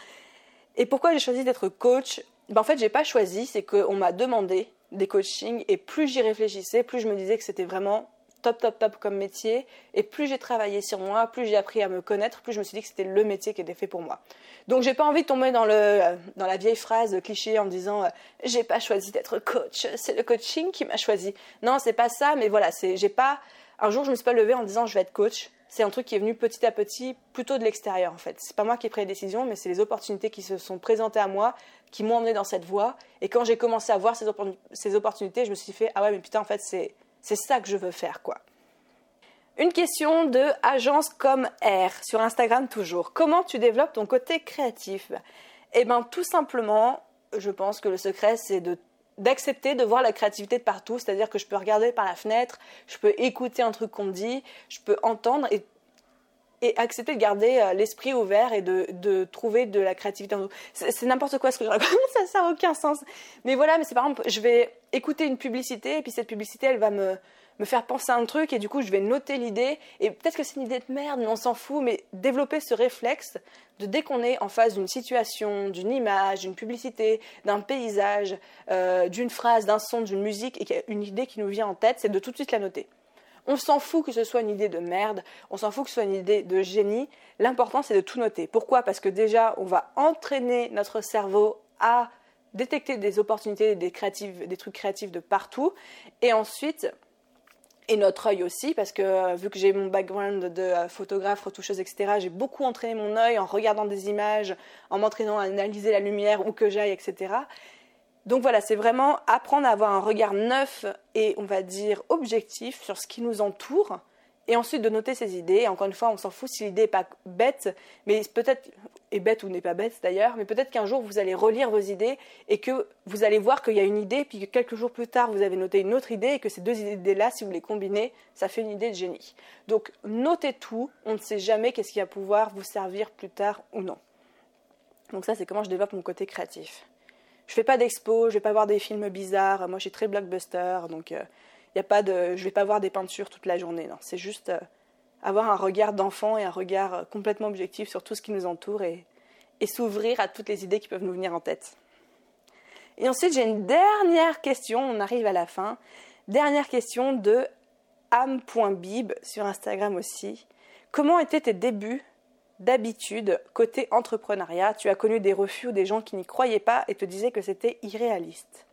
Et pourquoi j'ai choisi d'être coach? Ben, En fait, j'ai pas choisi, c'est qu'on m'a demandé des coachings et plus j'y réfléchissais, plus je me disais que c'était vraiment top top top comme métier et plus j'ai travaillé sur moi, plus j'ai appris à me connaître, plus je me suis dit que c'était le métier qui était fait pour moi. Donc j'ai pas envie de tomber dans le dans la vieille phrase cliché en disant euh, j'ai pas choisi d'être coach, c'est le coaching qui m'a choisi. Non, c'est pas ça, mais voilà, c'est j'ai pas un jour je me suis pas levée en disant je vais être coach. C'est un truc qui est venu petit à petit, plutôt de l'extérieur en fait. C'est pas moi qui ai pris les décisions, mais c'est les opportunités qui se sont présentées à moi qui m'ont emmené dans cette voie. Et quand j'ai commencé à voir ces, ces, opportunités, je me suis fait ah ouais mais putain en fait c'est c'est ça que je veux faire quoi. Une question de agence comme R sur Instagram toujours. Comment tu développes ton côté créatif? Eh ben tout simplement, je pense que le secret c'est d'accepter de voir la créativité de partout, c'est-à-dire que je peux regarder par la fenêtre, je peux écouter un truc qu'on me dit, je peux entendre et et accepter de garder euh, l'esprit ouvert et de, de, trouver de la créativité en nous. C'est n'importe quoi ce que je raconte, ça n'a aucun sens. Mais voilà, mais c'est par exemple, je vais écouter une publicité et puis cette publicité, elle va me, me faire penser à un truc et du coup, je vais noter l'idée et peut-être que c'est une idée de merde, mais on s'en fout, mais développer ce réflexe de dès qu'on est en face d'une situation, d'une image, d'une publicité, d'un paysage, euh, d'une phrase, d'un son, d'une musique et qu'il y a une idée qui nous vient en tête, c'est de tout de suite la noter. On s'en fout que ce soit une idée de merde, on s'en fout que ce soit une idée de génie. L'important, c'est de tout noter. Pourquoi? Parce que déjà, on va entraîner notre cerveau à détecter des opportunités, des, créatives, des trucs créatifs de partout. Et ensuite, et notre œil aussi, parce que euh, vu que j'ai mon background de euh, photographe, retoucheuse, etc., j'ai beaucoup entraîné mon œil en regardant des images, en m'entraînant à analyser la lumière, où que j'aille, etc. Donc voilà, c'est vraiment apprendre à avoir un regard neuf et on va dire objectif sur ce qui nous entoure et ensuite de noter ses idées. encore une fois, on s'en fout si l'idée n'est pas bête, mais peut-être est bête ou n'est pas bête d'ailleurs, mais peut-être qu'un jour vous allez relire vos idées et que vous allez voir qu'il y a une idée, puis que quelques jours plus tard vous avez noté une autre idée et que ces deux idées-là, si vous les combinez, ça fait une idée de génie. Donc notez tout, on ne sait jamais qu'est-ce qui va pouvoir vous servir plus tard ou non. Donc ça, c'est comment je développe mon côté créatif. Je fais pas d'expo, je vais pas voir des films bizarres. Moi, je suis très blockbuster, donc euh, y a pas de, je vais pas voir des peintures toute la journée. C'est juste euh, avoir un regard d'enfant et un regard euh, complètement objectif sur tout ce qui nous entoure et, et s'ouvrir à toutes les idées qui peuvent nous venir en tête. Et ensuite, j'ai une dernière question, on arrive à la fin. Dernière question de am.bib sur Instagram aussi. Comment étaient tes débuts d'habitude côté entrepreneuriat Tu as connu des refus ou des gens qui n'y croyaient pas et te disaient que c'était irréaliste.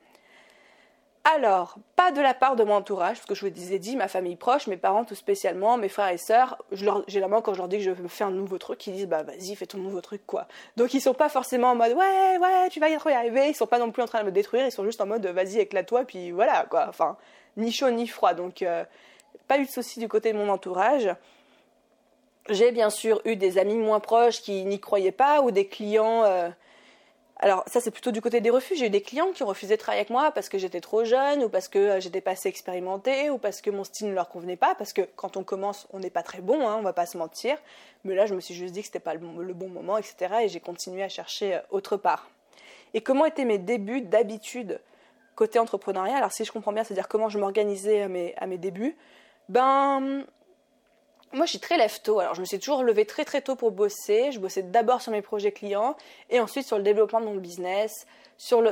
Alors, pas de la part de mon entourage, parce que je vous ai dit, ma famille proche, mes parents tout spécialement, mes frères et sœurs, j'ai la main quand je leur dis que je veux faire un nouveau truc, ils disent bah vas-y fais ton nouveau truc quoi. Donc ils sont pas forcément en mode ouais ouais tu vas y arriver, ils sont pas non plus en train de me détruire, ils sont juste en mode vas-y éclate-toi puis voilà quoi. Enfin ni chaud ni froid, donc euh, pas eu de soucis du côté de mon entourage. J'ai bien sûr eu des amis moins proches qui n'y croyaient pas ou des clients euh, alors ça c'est plutôt du côté des refus. J'ai eu des clients qui ont refusé de travailler avec moi parce que j'étais trop jeune ou parce que euh, j'étais pas assez expérimentée ou parce que mon style ne leur convenait pas. Parce que quand on commence, on n'est pas très bon, hein, on va pas se mentir. Mais là, je me suis juste dit que c'était pas le bon, moment, etc. Et j'ai continué à chercher euh, autre part. Et comment étaient mes débuts d'habitude côté entrepreneuriat? Alors si je comprends bien, c'est-à-dire comment je m'organisais à mes, à mes débuts? Ben moi, je suis très lève-tôt. Alors, je me suis toujours levée très très tôt pour bosser. Je bossais d'abord sur mes projets clients et ensuite sur le développement de mon business.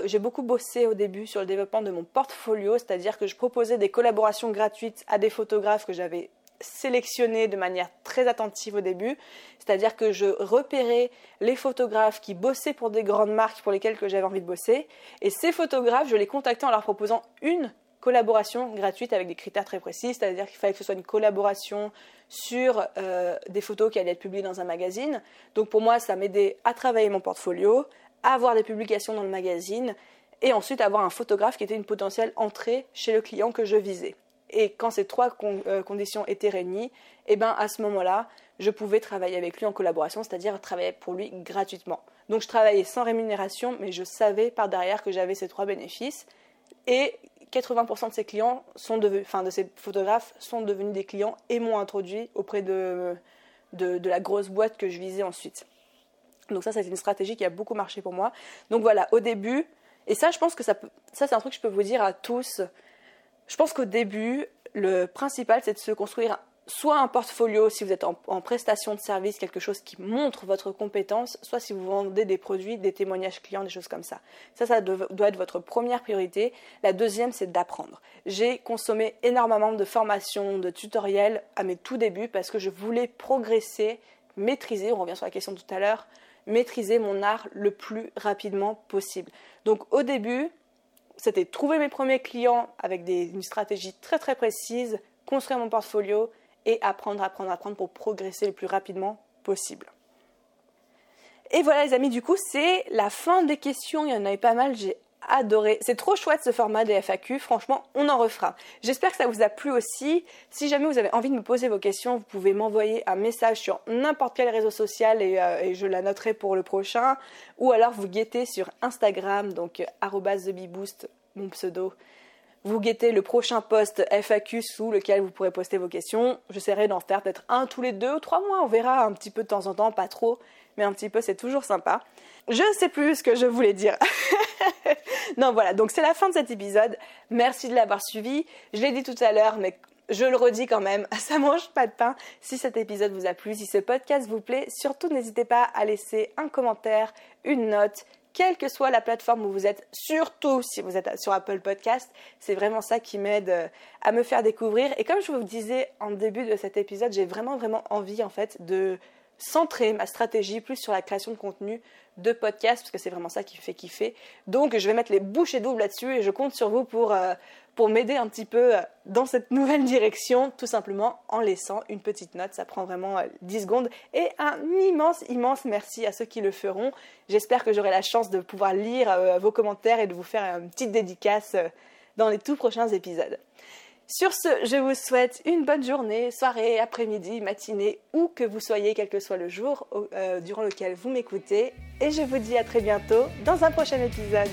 J'ai beaucoup bossé au début sur le développement de mon portfolio, c'est-à-dire que je proposais des collaborations gratuites à des photographes que j'avais sélectionnés de manière très attentive au début. C'est-à-dire que je repérais les photographes qui bossaient pour des grandes marques pour lesquelles j'avais envie de bosser. Et ces photographes, je les contactais en leur proposant une collaboration gratuite avec des critères très précis, c'est-à-dire qu'il fallait que ce soit une collaboration sur euh, des photos qui allaient être publiées dans un magazine. Donc pour moi, ça m'aidait à travailler mon portfolio, à avoir des publications dans le magazine et ensuite avoir un photographe qui était une potentielle entrée chez le client que je visais. Et quand ces trois euh, conditions étaient réunies, eh ben à ce moment-là, je pouvais travailler avec lui en collaboration, c'est-à-dire travailler pour lui gratuitement. Donc je travaillais sans rémunération, mais je savais par derrière que j'avais ces trois bénéfices. Et 80% de ces clients sont devenus, enfin de ces photographes sont devenus des clients et m'ont introduit auprès de, de, la grosse boîte que je visais ensuite. Donc ça, c'est une stratégie qui a beaucoup marché pour moi. Donc voilà, au début, et ça, je pense que ça, ça c'est un truc que je peux vous dire à tous. Je pense qu'au début, le principal, c'est de se construire soit un portfolio si vous êtes en, prestation de service, quelque chose qui montre votre compétence, soit si vous vendez des produits, des témoignages clients, des choses comme ça. Ça, ça doit être votre première priorité. La deuxième, c'est d'apprendre. J'ai consommé énormément de formations, de tutoriels à mes tout débuts parce que je voulais progresser, maîtriser, on revient sur la question tout à l'heure, maîtriser mon art le plus rapidement possible. Donc au début, c'était trouver mes premiers clients avec une stratégie très très précise, construire mon portfolio et apprendre, apprendre, apprendre pour progresser le plus rapidement possible. Et voilà les amis, du coup c'est la fin des questions, il y en avait pas mal, j'ai adoré. C'est trop chouette ce format des FAQ, franchement on en refera. J'espère que ça vous a plu aussi. Si jamais vous avez envie de me poser vos questions, vous pouvez m'envoyer un message sur n'importe quel réseau social et, euh, et, je la noterai pour le prochain. Ou alors vous guettez sur Instagram, donc TheBeBoost, mon pseudo. Vous guettez le prochain post FAQ sous lequel vous pourrez poster vos questions. J'essaierai d'en faire peut-être un tous les deux ou trois mois. On verra un petit peu de temps en temps, pas trop, mais un petit peu, c'est toujours sympa. Je ne sais plus ce que je voulais dire. non, voilà, donc c'est la fin de cet épisode. Merci de l'avoir suivi. Je l'ai dit tout à l'heure, mais je le redis quand même, ça mange pas de pain. Si cet épisode vous a plu, si ce podcast vous plaît, surtout n'hésitez pas à laisser un commentaire, une note, quelle que soit la plateforme où vous êtes, surtout si vous êtes sur Apple Podcast. C'est vraiment ça qui m'aide euh, à me faire découvrir. Et comme je vous disais en début de cet épisode, j'ai vraiment vraiment envie en fait de centrer ma stratégie plus sur la création de contenu de podcast, parce que c'est vraiment ça qui fait kiffer. Donc je vais mettre les bouchées doubles là-dessus et je compte sur vous pour, euh, pour m'aider un petit peu euh, dans cette nouvelle direction, tout simplement en laissant une petite note. Ça prend vraiment 10 secondes. Et un immense, immense merci à ceux qui le feront. J'espère que j'aurai la chance de pouvoir lire vos commentaires et de vous faire une petite dédicace dans les tout prochains épisodes. Sur ce, je vous souhaite une bonne journée, soirée, après-midi, matinée, où que vous soyez, quel que soit le jour euh, durant lequel vous m'écoutez. Et je vous dis à très bientôt dans un prochain épisode.